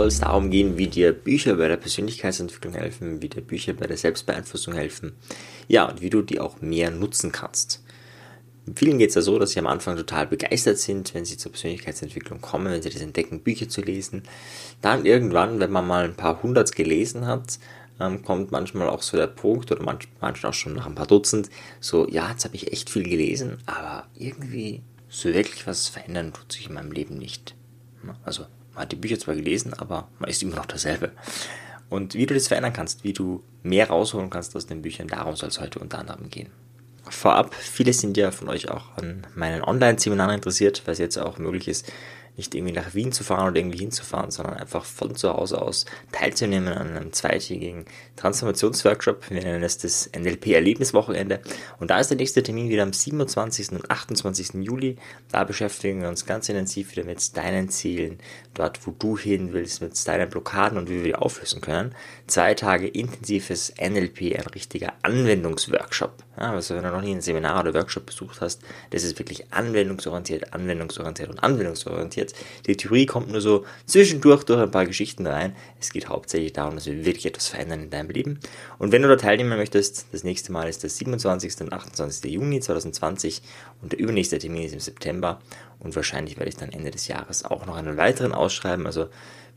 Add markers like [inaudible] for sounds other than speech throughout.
soll es darum gehen, wie dir Bücher bei der Persönlichkeitsentwicklung helfen, wie dir Bücher bei der Selbstbeeinflussung helfen. Ja, und wie du die auch mehr nutzen kannst. Vielen geht es ja so, dass sie am Anfang total begeistert sind, wenn sie zur Persönlichkeitsentwicklung kommen, wenn sie das entdecken, Bücher zu lesen. Dann irgendwann, wenn man mal ein paar hundert gelesen hat, ähm, kommt manchmal auch so der Punkt, oder manchmal auch schon nach ein paar Dutzend, so, ja, jetzt habe ich echt viel gelesen, aber irgendwie so wirklich was verändern tut sich in meinem Leben nicht. Also, man hat die Bücher zwar gelesen, aber man ist immer noch dasselbe. Und wie du das verändern kannst, wie du mehr rausholen kannst aus den Büchern, darum soll es heute unter anderem gehen. Vorab, viele sind ja von euch auch an meinen Online-Seminaren interessiert, es jetzt auch möglich ist, nicht irgendwie nach Wien zu fahren oder irgendwie hinzufahren, sondern einfach von zu Hause aus teilzunehmen an einem zweitägigen Transformationsworkshop. Wir nennen es das NLP-Erlebniswochenende. Und da ist der nächste Termin wieder am 27. und 28. Juli. Da beschäftigen wir uns ganz intensiv wieder mit deinen Zielen, dort wo du hin willst, mit deinen Blockaden und wie wir die auflösen können. Zwei Tage intensives NLP, ein richtiger Anwendungsworkshop. Ja, also wenn du noch nie ein Seminar oder Workshop besucht hast, das ist wirklich anwendungsorientiert, anwendungsorientiert und anwendungsorientiert. Die Theorie kommt nur so zwischendurch durch ein paar Geschichten rein. Es geht hauptsächlich darum, dass wir wirklich etwas verändern in deinem Leben. Und wenn du da teilnehmen möchtest, das nächste Mal ist der 27. und 28. Juni 2020 und der übernächste Termin ist im September. Und wahrscheinlich werde ich dann Ende des Jahres auch noch einen weiteren ausschreiben. Also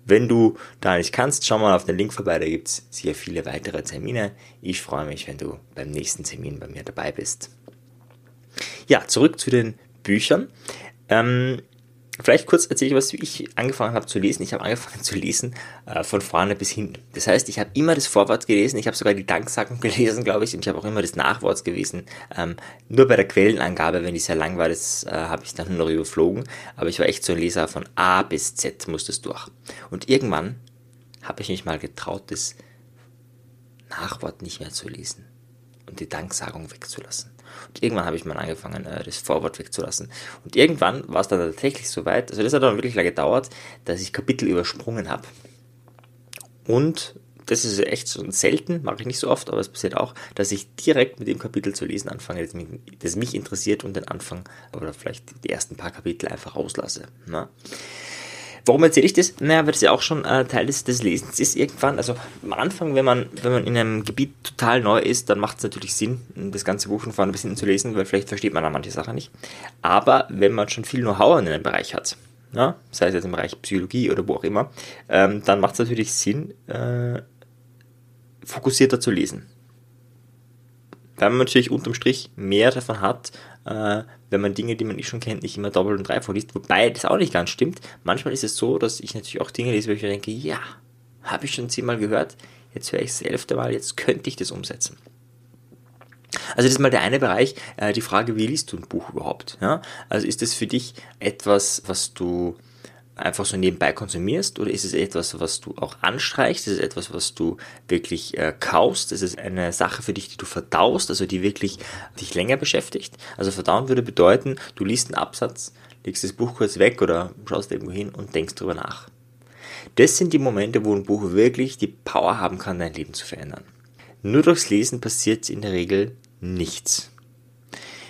wenn du da nicht kannst, schau mal auf den Link vorbei, da gibt es sicher viele weitere Termine. Ich freue mich, wenn du beim nächsten Termin bei mir dabei bist. Ja, zurück zu den Büchern. Ähm, Vielleicht kurz erzähle ich was, ich angefangen habe zu lesen. Ich habe angefangen zu lesen äh, von vorne bis hinten. Das heißt, ich habe immer das Vorwort gelesen, ich habe sogar die Danksagen [laughs] gelesen, glaube ich, und ich habe auch immer das Nachwort gewesen. Ähm, nur bei der Quellenangabe, wenn die sehr lang war, das äh, habe ich dann nur überflogen. Aber ich war echt so ein Leser von A bis Z, musste es durch. Und irgendwann habe ich mich mal getraut, das Nachwort nicht mehr zu lesen und die Danksagung wegzulassen. Und irgendwann habe ich mal angefangen, äh, das Vorwort wegzulassen. Und irgendwann war es dann tatsächlich so weit, also das hat dann wirklich lange gedauert, dass ich Kapitel übersprungen habe. Und das ist echt so selten, mache ich nicht so oft, aber es passiert auch, dass ich direkt mit dem Kapitel zu lesen anfange, das mich, das mich interessiert und den Anfang oder vielleicht die ersten paar Kapitel einfach rauslasse. Ne? Warum erzähle ich das? Naja, weil das ja auch schon äh, Teil des, des Lesens ist irgendwann. Also am Anfang, wenn man, wenn man in einem Gebiet total neu ist, dann macht es natürlich Sinn, das ganze Buch von vorne bis hinten zu lesen, weil vielleicht versteht man da manche Sachen nicht. Aber wenn man schon viel Know-how in einem Bereich hat, ja, sei es jetzt im Bereich Psychologie oder wo auch immer, ähm, dann macht es natürlich Sinn, äh, fokussierter zu lesen. Weil man natürlich unterm Strich mehr davon hat, äh, wenn man Dinge, die man nicht schon kennt, nicht immer doppelt und dreifach liest. Wobei das auch nicht ganz stimmt. Manchmal ist es so, dass ich natürlich auch Dinge lese, wo ich mir denke, ja, habe ich schon zehnmal gehört, jetzt höre ich es das elfte Mal, jetzt könnte ich das umsetzen. Also das ist mal der eine Bereich, äh, die Frage, wie liest du ein Buch überhaupt? Ja? Also ist das für dich etwas, was du einfach so nebenbei konsumierst oder ist es etwas, was du auch anstreichst? Ist es etwas, was du wirklich äh, kaust? Ist es eine Sache für dich, die du verdaust, also die wirklich dich länger beschäftigt? Also verdauen würde bedeuten, du liest einen Absatz, legst das Buch kurz weg oder schaust irgendwo hin und denkst drüber nach. Das sind die Momente, wo ein Buch wirklich die Power haben kann, dein Leben zu verändern. Nur durchs Lesen passiert in der Regel nichts.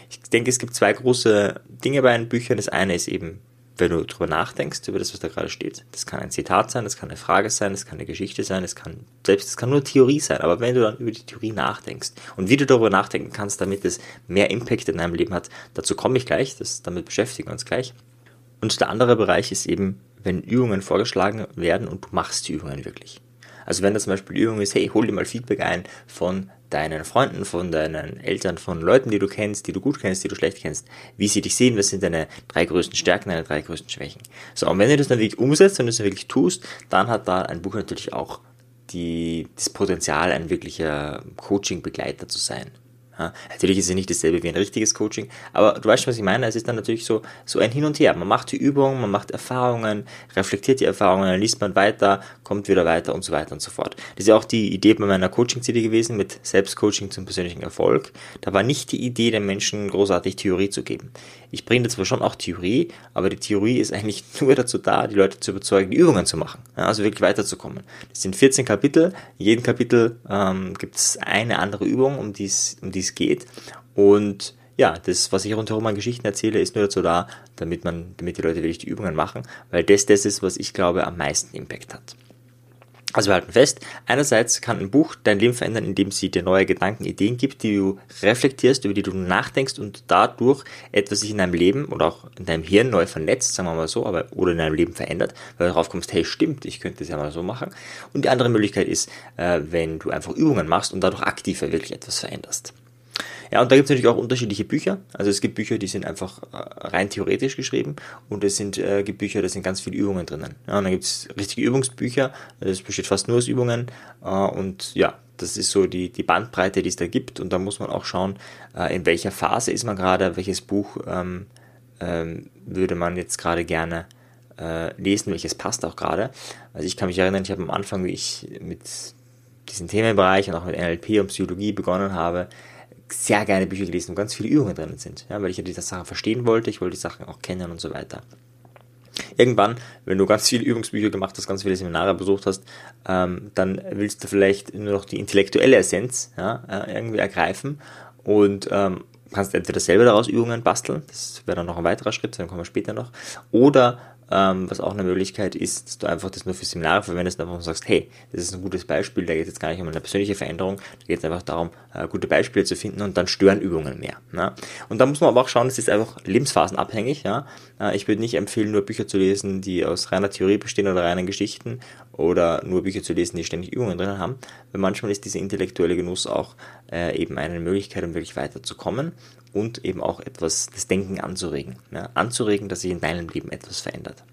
Ich denke, es gibt zwei große Dinge bei den Büchern. Das eine ist eben wenn du drüber nachdenkst, über das, was da gerade steht. Das kann ein Zitat sein, das kann eine Frage sein, das kann eine Geschichte sein, das kann, selbst, das kann nur Theorie sein. Aber wenn du dann über die Theorie nachdenkst und wie du darüber nachdenken kannst, damit es mehr Impact in deinem Leben hat, dazu komme ich gleich, das, damit beschäftigen wir uns gleich. Und der andere Bereich ist eben, wenn Übungen vorgeschlagen werden und du machst die Übungen wirklich. Also wenn da zum Beispiel Übung ist, hey, hol dir mal Feedback ein von deinen Freunden, von deinen Eltern, von Leuten, die du kennst, die du gut kennst, die du schlecht kennst, wie sie dich sehen, was sind deine drei größten Stärken, deine drei größten Schwächen. So, und wenn du das dann wirklich umsetzt und das dann wirklich tust, dann hat da ein Buch natürlich auch die, das Potenzial, ein wirklicher Coaching-Begleiter zu sein. Ja, natürlich ist es nicht dasselbe wie ein richtiges Coaching, aber du weißt, was ich meine. Es ist dann natürlich so, so ein Hin und Her. Man macht die Übungen, man macht Erfahrungen, reflektiert die Erfahrungen, dann liest man weiter, kommt wieder weiter und so weiter und so fort. Das ist ja auch die Idee bei meiner Coaching-CD gewesen mit Selbstcoaching zum persönlichen Erfolg. Da war nicht die Idee, den Menschen großartig Theorie zu geben. Ich bringe zwar schon auch Theorie, aber die Theorie ist eigentlich [laughs] nur dazu da, die Leute zu überzeugen, die Übungen zu machen. Ja, also wirklich weiterzukommen. Das sind 14 Kapitel. In jedem Kapitel ähm, gibt es eine andere Übung, um die um es geht. Und ja, das, was ich rundherum an Geschichten erzähle, ist nur dazu da, damit man, damit die Leute wirklich die Übungen machen, weil das das ist, was ich glaube am meisten Impact hat. Also wir halten fest, einerseits kann ein Buch dein Leben verändern, indem sie dir neue Gedanken, Ideen gibt, die du reflektierst, über die du nachdenkst und dadurch etwas sich in deinem Leben oder auch in deinem Hirn neu vernetzt, sagen wir mal so, aber oder in deinem Leben verändert, weil du darauf kommst, hey, stimmt, ich könnte das ja mal so machen. Und die andere Möglichkeit ist, äh, wenn du einfach Übungen machst und dadurch aktiver wirklich etwas veränderst. Ja, und da gibt es natürlich auch unterschiedliche Bücher. Also es gibt Bücher, die sind einfach äh, rein theoretisch geschrieben und es sind, äh, gibt Bücher, da sind ganz viele Übungen drinnen. Ja, und dann gibt es richtige Übungsbücher, das besteht fast nur aus Übungen äh, und ja, das ist so die, die Bandbreite, die es da gibt und da muss man auch schauen, äh, in welcher Phase ist man gerade, welches Buch ähm, ähm, würde man jetzt gerade gerne äh, lesen, welches passt auch gerade. Also ich kann mich erinnern, ich habe am Anfang, wie ich mit diesem Themenbereich und auch mit NLP und Psychologie begonnen habe, sehr gerne Bücher gelesen, wo ganz viele Übungen drin sind, ja, weil ich ja diese Sachen verstehen wollte, ich wollte die Sachen auch kennen und so weiter. Irgendwann, wenn du ganz viele Übungsbücher gemacht hast, ganz viele Seminare besucht hast, ähm, dann willst du vielleicht nur noch die intellektuelle Essenz ja, äh, irgendwie ergreifen und ähm, kannst entweder selber daraus Übungen basteln, das wäre dann noch ein weiterer Schritt, dann kommen wir später noch, oder ähm, was auch eine Möglichkeit ist, dass du einfach das nur für Seminare verwendest und einfach sagst, hey, das ist ein gutes Beispiel, da geht es jetzt gar nicht um eine persönliche Veränderung, da geht es einfach darum, äh, gute Beispiele zu finden und dann stören Übungen mehr. Ne? Und da muss man aber auch schauen, es ist einfach lebensphasenabhängig. Ja? Äh, ich würde nicht empfehlen, nur Bücher zu lesen, die aus reiner Theorie bestehen oder reinen Geschichten oder nur Bücher zu lesen, die ständig Übungen drin haben, weil manchmal ist dieser intellektuelle Genuss auch äh, eben eine Möglichkeit, um wirklich weiterzukommen und eben auch etwas, das Denken anzuregen. Ja, anzuregen, dass sich in deinem Leben etwas verändert.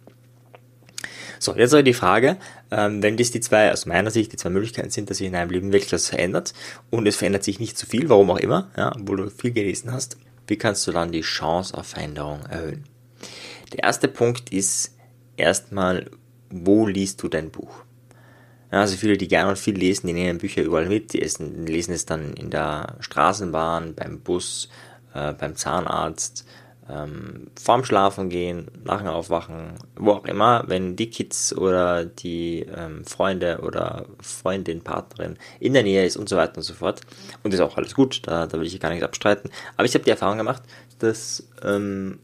So, jetzt aber die Frage, ähm, wenn das die zwei, aus meiner Sicht, die zwei Möglichkeiten sind, dass sich in deinem Leben wirklich was verändert und es verändert sich nicht zu viel, warum auch immer, ja, obwohl du viel gelesen hast, wie kannst du dann die Chance auf Veränderung erhöhen? Der erste Punkt ist erstmal, wo liest du dein Buch? Also viele, die gerne und viel lesen, die nehmen Bücher überall mit, die lesen es dann in der Straßenbahn, beim Bus, äh, beim Zahnarzt, ähm, vorm Schlafen gehen, nach dem Aufwachen, wo auch immer, wenn die Kids oder die ähm, Freunde oder Freundin, Partnerin in der Nähe ist und so weiter und so fort. Und ist auch alles gut, da, da will ich gar nichts abstreiten. Aber ich habe die Erfahrung gemacht, dass ähm,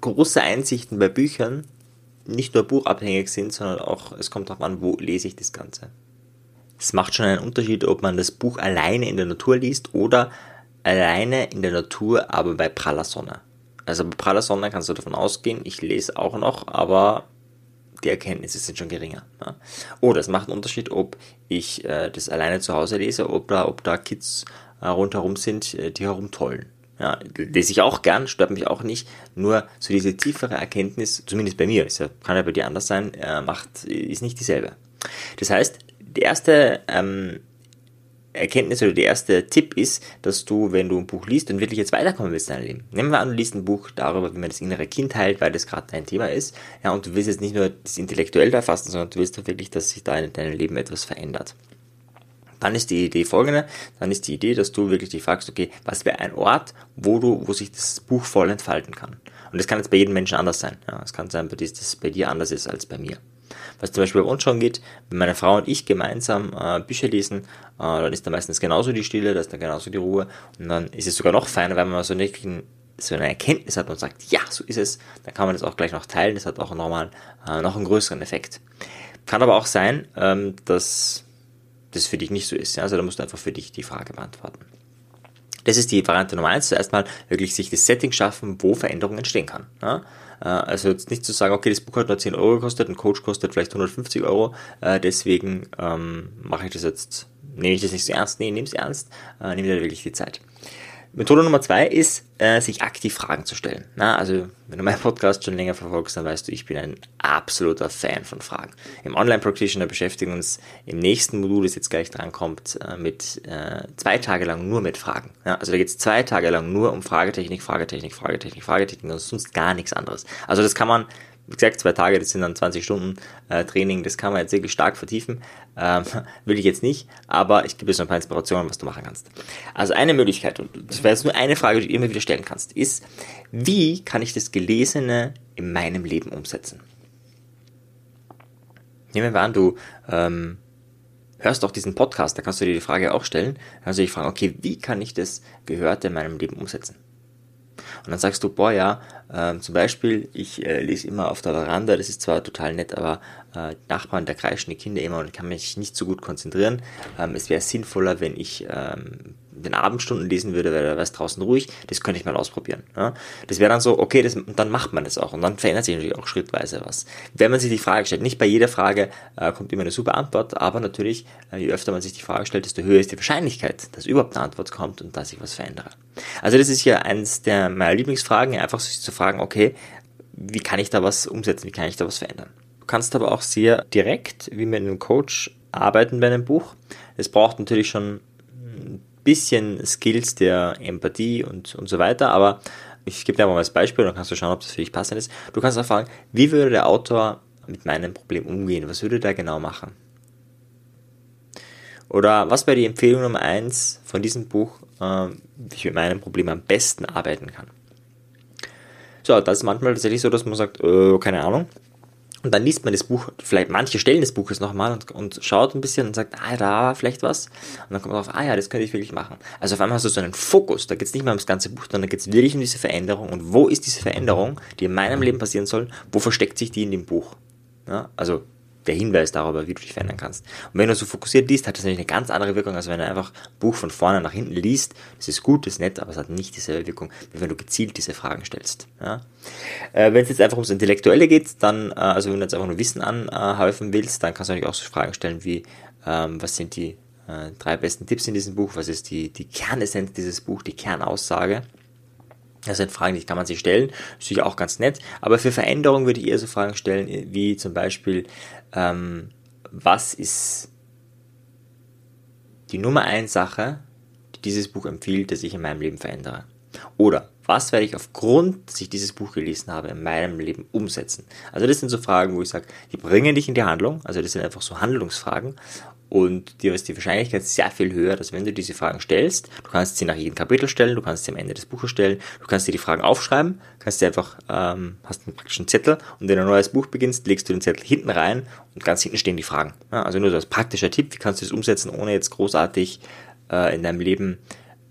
große Einsichten bei Büchern nicht nur buchabhängig sind, sondern auch, es kommt darauf an, wo lese ich das Ganze. Es macht schon einen Unterschied, ob man das Buch alleine in der Natur liest oder alleine in der Natur, aber bei praller Sonne. Also bei praller Sonne kannst du davon ausgehen, ich lese auch noch, aber die Erkenntnisse sind schon geringer. Ja. Oder es macht einen Unterschied, ob ich äh, das alleine zu Hause lese oder ob da Kids äh, rundherum sind, äh, die herumtollen. Ja, lese ich auch gern, stört mich auch nicht. Nur so diese tiefere Erkenntnis, zumindest bei mir, ist ja, kann ja bei dir anders sein, äh, macht, ist nicht dieselbe. Das heißt, die erste ähm, Erkenntnis oder der erste Tipp ist, dass du, wenn du ein Buch liest und wirklich jetzt weiterkommen willst in deinem Leben. Nehmen wir an, du liest ein Buch darüber, wie man das innere Kind heilt, weil das gerade dein Thema ist. Ja, und du willst jetzt nicht nur das intellektuell erfassen, sondern du willst auch wirklich, dass sich da in deinem Leben etwas verändert. Dann ist die Idee folgende, dann ist die Idee, dass du wirklich dich fragst, okay, was wäre ein Ort, wo du, wo sich das Buch voll entfalten kann. Und das kann jetzt bei jedem Menschen anders sein. Ja, es kann sein, dass es bei dir anders ist als bei mir. Was zum Beispiel bei uns schon geht, wenn meine Frau und ich gemeinsam äh, Bücher lesen, äh, dann ist da meistens genauso die Stille, da ist da genauso die Ruhe und dann ist es sogar noch feiner, wenn man so, eine, so eine Erkenntnis hat und sagt, ja, so ist es, dann kann man das auch gleich noch teilen, das hat auch nochmal äh, noch einen größeren Effekt. Kann aber auch sein, ähm, dass das für dich nicht so ist. Ja? Also da musst du einfach für dich die Frage beantworten. Das ist die Variante Nummer eins. Zuerst mal wirklich sich das Setting schaffen, wo Veränderung entstehen kann. Ja? Äh, also jetzt nicht zu sagen, okay, das Buch hat nur 10 Euro gekostet, ein Coach kostet vielleicht 150 Euro, äh, deswegen ähm, mache ich das jetzt, nehme ich das nicht so ernst, nee, nehme es ernst, äh, nehme dir wirklich die Zeit. Methode Nummer zwei ist, äh, sich aktiv Fragen zu stellen. Na, also, wenn du meinen Podcast schon länger verfolgst, dann weißt du, ich bin ein absoluter Fan von Fragen. Im Online-Practitioner beschäftigen wir uns im nächsten Modul, das jetzt gleich drankommt, äh, mit äh, zwei Tage lang nur mit Fragen. Ja, also da geht es zwei Tage lang nur um Fragetechnik, Fragetechnik, Fragetechnik, Fragetechnik und sonst gar nichts anderes. Also das kann man wie gesagt, zwei Tage, das sind dann 20 Stunden äh, Training, das kann man jetzt wirklich stark vertiefen. Ähm, [laughs] will ich jetzt nicht, aber ich gebe dir so ein paar Inspirationen, was du machen kannst. Also eine Möglichkeit, und das wäre jetzt nur eine Frage, die du immer wieder stellen kannst, ist, wie kann ich das Gelesene in meinem Leben umsetzen? Nehmen wir an, du ähm, hörst auch diesen Podcast, da kannst du dir die Frage auch stellen. Also ich frage, okay, wie kann ich das Gehörte in meinem Leben umsetzen? Und dann sagst du, boah ja, äh, zum Beispiel, ich äh, lese immer auf der Veranda, das ist zwar total nett, aber äh, Nachbarn, da kreischen die Kinder immer und kann mich nicht so gut konzentrieren. Ähm, es wäre sinnvoller, wenn ich ähm, den Abendstunden lesen würde, wäre es draußen ruhig. Das könnte ich mal ausprobieren. Ja? Das wäre dann so, okay, das, dann macht man das auch. Und dann verändert sich natürlich auch schrittweise was. Wenn man sich die Frage stellt, nicht bei jeder Frage äh, kommt immer eine super Antwort, aber natürlich, äh, je öfter man sich die Frage stellt, desto höher ist die Wahrscheinlichkeit, dass überhaupt eine Antwort kommt und dass ich was verändere. Also das ist hier eines der meiner Lieblingsfragen, einfach sich zu fragen, okay, wie kann ich da was umsetzen, wie kann ich da was verändern? Du kannst aber auch sehr direkt, wie mit einem Coach, arbeiten bei einem Buch. Es braucht natürlich schon bisschen Skills der Empathie und, und so weiter, aber ich gebe dir mal als Beispiel, dann kannst du schauen, ob das für dich passend ist. Du kannst auch fragen, wie würde der Autor mit meinem Problem umgehen? Was würde der genau machen? Oder was wäre die Empfehlung Nummer 1 von diesem Buch, äh, wie ich mit meinem Problem am besten arbeiten kann? So, das ist manchmal tatsächlich so, dass man sagt, äh, keine Ahnung, und dann liest man das Buch, vielleicht manche Stellen des Buches nochmal und, und schaut ein bisschen und sagt, ah, da war vielleicht was. Und dann kommt man drauf, ah ja, das könnte ich wirklich machen. Also auf einmal hast du so einen Fokus, da geht es nicht mehr ums ganze Buch, sondern da geht es wirklich um diese Veränderung. Und wo ist diese Veränderung, die in meinem Leben passieren soll? Wo versteckt sich die in dem Buch? Ja, also der Hinweis darüber, wie du dich verändern kannst. Und wenn du so fokussiert liest, hat das natürlich eine ganz andere Wirkung, als wenn du einfach ein Buch von vorne nach hinten liest. Das ist gut, das ist nett, aber es hat nicht dieselbe Wirkung, wie wenn du gezielt diese Fragen stellst. Ja? Äh, wenn es jetzt einfach ums Intellektuelle geht, dann, äh, also wenn du jetzt einfach nur Wissen anhäufen willst, dann kannst du natürlich auch so Fragen stellen wie, ähm, was sind die äh, drei besten Tipps in diesem Buch, was ist die, die Kernessenz dieses Buch, die Kernaussage. Das sind Fragen, die kann man sich stellen. Ist sicher auch ganz nett. Aber für Veränderungen würde ich eher so Fragen stellen, wie zum Beispiel, ähm, was ist die Nummer 1 Sache, die dieses Buch empfiehlt, dass ich in meinem Leben verändere? Oder was werde ich aufgrund, dass ich dieses Buch gelesen habe, in meinem Leben umsetzen? Also das sind so Fragen, wo ich sage, die bringen dich in die Handlung. Also das sind einfach so Handlungsfragen. Und dir ist die Wahrscheinlichkeit sehr viel höher, dass wenn du diese Fragen stellst, du kannst sie nach jedem Kapitel stellen, du kannst sie am Ende des Buches stellen, du kannst dir die Fragen aufschreiben, kannst dir einfach, ähm, hast einen praktischen Zettel und wenn du ein neues Buch beginnst, legst du den Zettel hinten rein und ganz hinten stehen die Fragen. Ja, also nur so als praktischer Tipp, wie kannst du das umsetzen, ohne jetzt großartig äh, in deinem Leben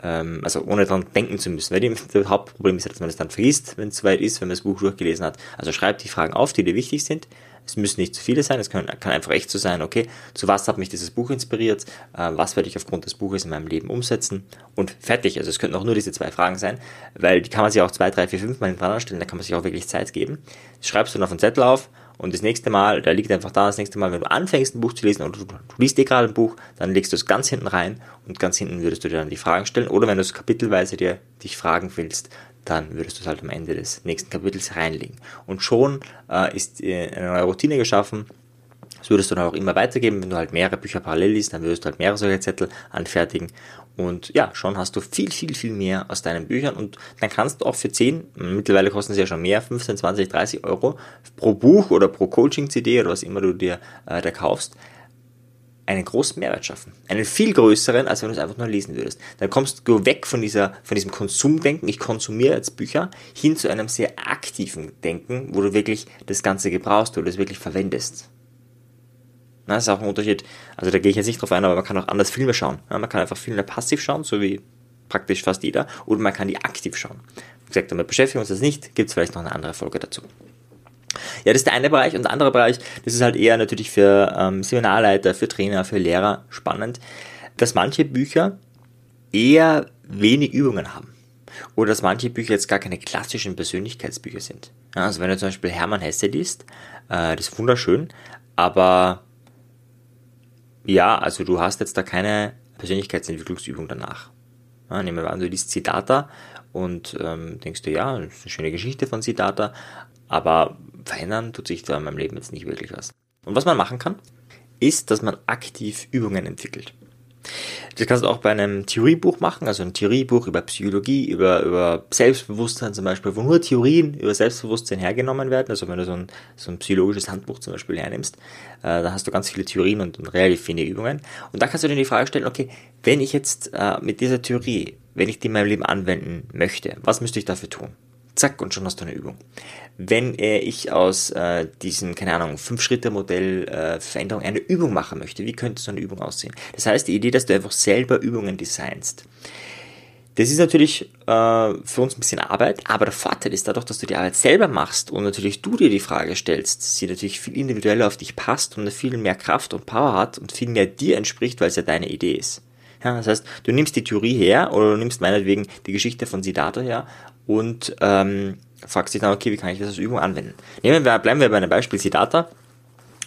ähm, also ohne daran denken zu müssen. Weil das Hauptproblem ist, dass man das dann vergisst, wenn es soweit ist, wenn man das Buch durchgelesen hat. Also schreib die Fragen auf, die dir wichtig sind. Es müssen nicht zu viele sein, es kann, kann einfach echt so sein, okay, zu was hat mich dieses Buch inspiriert, äh, was werde ich aufgrund des Buches in meinem Leben umsetzen und fertig. Also es könnten auch nur diese zwei Fragen sein, weil die kann man sich auch zwei, drei, vier, fünf Mal hintereinander stellen, da kann man sich auch wirklich Zeit geben. Das schreibst du dann auf einen Zettel auf, und das nächste Mal, da liegt einfach da, das nächste Mal, wenn du anfängst, ein Buch zu lesen oder du, du liest dir gerade ein Buch, dann legst du es ganz hinten rein und ganz hinten würdest du dir dann die Fragen stellen. Oder wenn du es kapitelweise dir dich fragen willst, dann würdest du es halt am Ende des nächsten Kapitels reinlegen. Und schon äh, ist äh, eine neue Routine geschaffen. Das würdest du dann auch immer weitergeben. Wenn du halt mehrere Bücher parallel liest, dann würdest du halt mehrere solche Zettel anfertigen. Und ja, schon hast du viel, viel, viel mehr aus deinen Büchern und dann kannst du auch für 10, mittlerweile kosten sie ja schon mehr, 15, 20, 30 Euro pro Buch oder pro Coaching-CD oder was immer du dir äh, da kaufst, einen großen Mehrwert schaffen. Einen viel größeren, als wenn du es einfach nur lesen würdest. Dann kommst du weg von, dieser, von diesem Konsumdenken, ich konsumiere jetzt Bücher, hin zu einem sehr aktiven Denken, wo du wirklich das Ganze gebrauchst, wo du es wirklich verwendest. Na, das ist auch ein Unterschied. Also da gehe ich jetzt nicht drauf ein, aber man kann auch anders Filme schauen. Ja, man kann einfach Filme passiv schauen, so wie praktisch fast jeder, oder man kann die aktiv schauen. Wie gesagt, damit beschäftigen wir uns das nicht, gibt es vielleicht noch eine andere Folge dazu. Ja, das ist der eine Bereich und der andere Bereich, das ist halt eher natürlich für ähm, Seminarleiter, für Trainer, für Lehrer spannend, dass manche Bücher eher wenig Übungen haben. Oder dass manche Bücher jetzt gar keine klassischen Persönlichkeitsbücher sind. Ja, also wenn du zum Beispiel Hermann Hesse liest, äh, das ist wunderschön, aber ja, also du hast jetzt da keine Persönlichkeitsentwicklungsübung danach. Ja, nehmen wir an, du liest Siddhartha und ähm, denkst du, ja, das ist eine schöne Geschichte von Siddhartha, aber verändern tut sich da in meinem Leben jetzt nicht wirklich was. Und was man machen kann, ist, dass man aktiv Übungen entwickelt. Das kannst du auch bei einem Theoriebuch machen, also ein Theoriebuch über Psychologie, über, über Selbstbewusstsein zum Beispiel, wo nur Theorien über Selbstbewusstsein hergenommen werden. Also wenn du so ein, so ein psychologisches Handbuch zum Beispiel hernimmst, äh, da hast du ganz viele Theorien und, und relativ viele Übungen. Und da kannst du dir die Frage stellen, okay, wenn ich jetzt äh, mit dieser Theorie, wenn ich die in meinem Leben anwenden möchte, was müsste ich dafür tun? Zack, und schon hast du eine Übung. Wenn äh, ich aus äh, diesem, keine Ahnung, Fünf-Schritte-Modell äh, eine Übung machen möchte, wie könnte so eine Übung aussehen? Das heißt, die Idee, dass du einfach selber Übungen designst. Das ist natürlich äh, für uns ein bisschen Arbeit, aber der Vorteil ist dadurch, dass du die Arbeit selber machst und natürlich du dir die Frage stellst, sie natürlich viel individueller auf dich passt und viel mehr Kraft und Power hat und viel mehr dir entspricht, weil es ja deine Idee ist. Ja, das heißt, du nimmst die Theorie her oder du nimmst meinetwegen die Geschichte von Siddhartha her und ähm, fragst dich dann, okay, wie kann ich das als Übung anwenden? Nehmen wir, bleiben wir bei einem Beispiel Siddhartha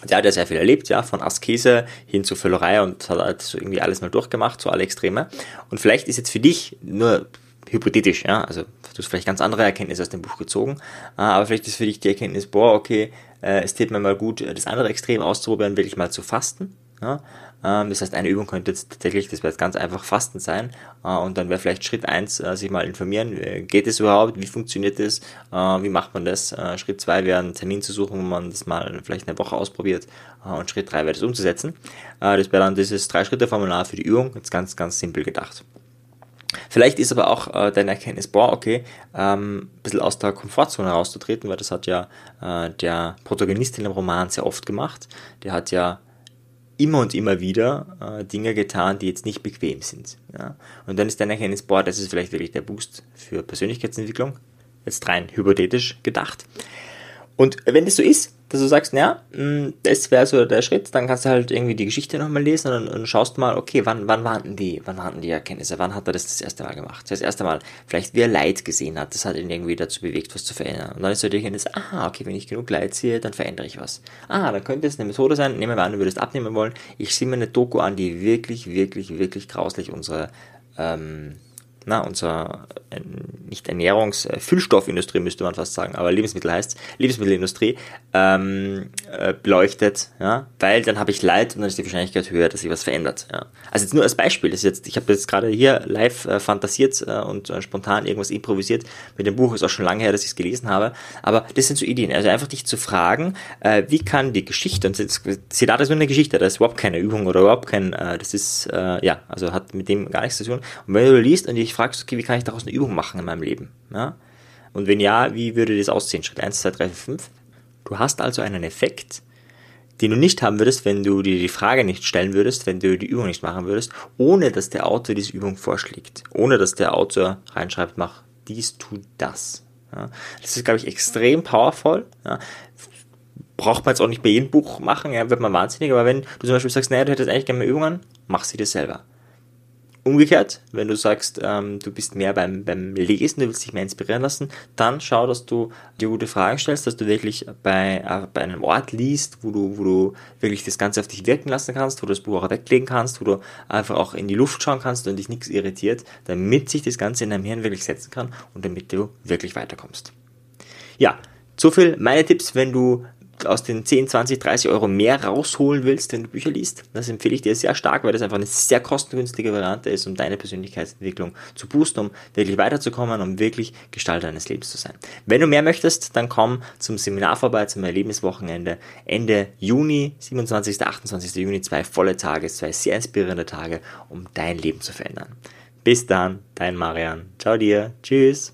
der hat ja sehr viel erlebt, ja, von Askese hin zu Völlerei und hat halt so irgendwie alles mal durchgemacht, so alle Extreme. Und vielleicht ist jetzt für dich nur hypothetisch, ja, also du hast vielleicht ganz andere Erkenntnisse aus dem Buch gezogen, äh, aber vielleicht ist für dich die Erkenntnis, boah, okay, äh, es täte mir mal gut, das andere Extrem auszuprobieren, wirklich mal zu fasten, ja, das heißt, eine Übung könnte jetzt tatsächlich, das wäre jetzt ganz einfach Fasten sein. Äh, und dann wäre vielleicht Schritt eins äh, sich mal informieren, äh, geht es überhaupt, wie funktioniert das, wie macht man das. Schritt zwei wäre einen Termin zu suchen, wo man das mal vielleicht eine Woche ausprobiert. Und Schritt drei wäre das umzusetzen. Das wäre dann dieses Drei-Schritte-Formular für die Übung, jetzt ganz, ganz simpel gedacht. Vielleicht ist aber auch äh, deine Erkenntnis, boah, okay, ähm, ein bisschen aus der Komfortzone herauszutreten, weil das hat ja äh, der Protagonist in dem Roman sehr oft gemacht. Der hat ja immer und immer wieder äh, Dinge getan, die jetzt nicht bequem sind. Ja? Und dann ist deine Erkenntnis, boah, das ist vielleicht wirklich der Boost für Persönlichkeitsentwicklung. Jetzt rein hypothetisch gedacht. Und wenn das so ist, dass du sagst, naja, hm, das wäre so der Schritt, dann kannst du halt irgendwie die Geschichte nochmal lesen und, und, schaust mal, okay, wann, wann waren die, wann waren die Erkenntnisse, wann hat er das das erste Mal gemacht? Das erste Mal, vielleicht wie er Leid gesehen hat, das hat ihn irgendwie dazu bewegt, was zu verändern. Und dann ist so die aha, okay, wenn ich genug Leid sehe, dann verändere ich was. Ah, dann könnte es eine Methode sein, nehmen wir an, du würdest abnehmen wollen, ich sehe mir eine Doku an, die wirklich, wirklich, wirklich grauslich unsere, ähm, na, unser äh, nicht Ernährungs-, äh, Füllstoffindustrie müsste man fast sagen, aber Lebensmittel heißt Lebensmittelindustrie, ähm, äh, beleuchtet, ja, weil dann habe ich Leid und dann ist die Wahrscheinlichkeit höher, dass sich was verändert. Ja. Also jetzt nur als Beispiel, das ist jetzt, ich habe jetzt gerade hier live äh, fantasiert äh, und äh, spontan irgendwas improvisiert. Mit dem Buch ist auch schon lange her, dass ich es gelesen habe, aber das sind so Ideen. Also einfach dich zu fragen, äh, wie kann die Geschichte, und Siddhartha ist nur eine Geschichte, das ist überhaupt keine Übung oder überhaupt kein, äh, das ist, äh, ja, also hat mit dem gar nichts zu tun. Und wenn du liest und dich fragst, okay, wie kann ich daraus eine Übung machen in meinem Leben? Ja? Und wenn ja, wie würde das aussehen? Schritt 1, 2, 3, 4, 5. Du hast also einen Effekt, den du nicht haben würdest, wenn du dir die Frage nicht stellen würdest, wenn du die Übung nicht machen würdest, ohne dass der Autor diese Übung vorschlägt. Ohne dass der Autor reinschreibt, mach dies, tu das. Ja? Das ist, glaube ich, extrem powerful. Ja? Braucht man jetzt auch nicht bei jedem Buch machen, ja, wird man wahnsinnig, aber wenn du zum Beispiel sagst, naja, du hättest eigentlich gerne mehr Übungen, mach sie dir selber. Umgekehrt, wenn du sagst, ähm, du bist mehr beim, beim Lesen, du willst dich mehr inspirieren lassen, dann schau, dass du dir gute Fragen stellst, dass du wirklich bei, äh, bei einem Ort liest, wo du, wo du wirklich das Ganze auf dich wirken lassen kannst, wo du das Buch auch weglegen kannst, wo du einfach auch in die Luft schauen kannst und dich nichts irritiert, damit sich das Ganze in deinem Hirn wirklich setzen kann und damit du wirklich weiterkommst. Ja, so viel meine Tipps, wenn du aus den 10, 20, 30 Euro mehr rausholen willst, wenn du Bücher liest, das empfehle ich dir sehr stark, weil das einfach eine sehr kostengünstige Variante ist, um deine Persönlichkeitsentwicklung zu boosten, um wirklich weiterzukommen, um wirklich Gestalter deines Lebens zu sein. Wenn du mehr möchtest, dann komm zum Seminar vorbei, zum Erlebniswochenende Ende Juni, 27. 28. Juni, zwei volle Tage, zwei sehr inspirierende Tage, um dein Leben zu verändern. Bis dann, dein Marian. Ciao dir. Tschüss.